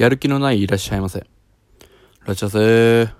やる気のないいらっしゃいませ。らっしゃいませ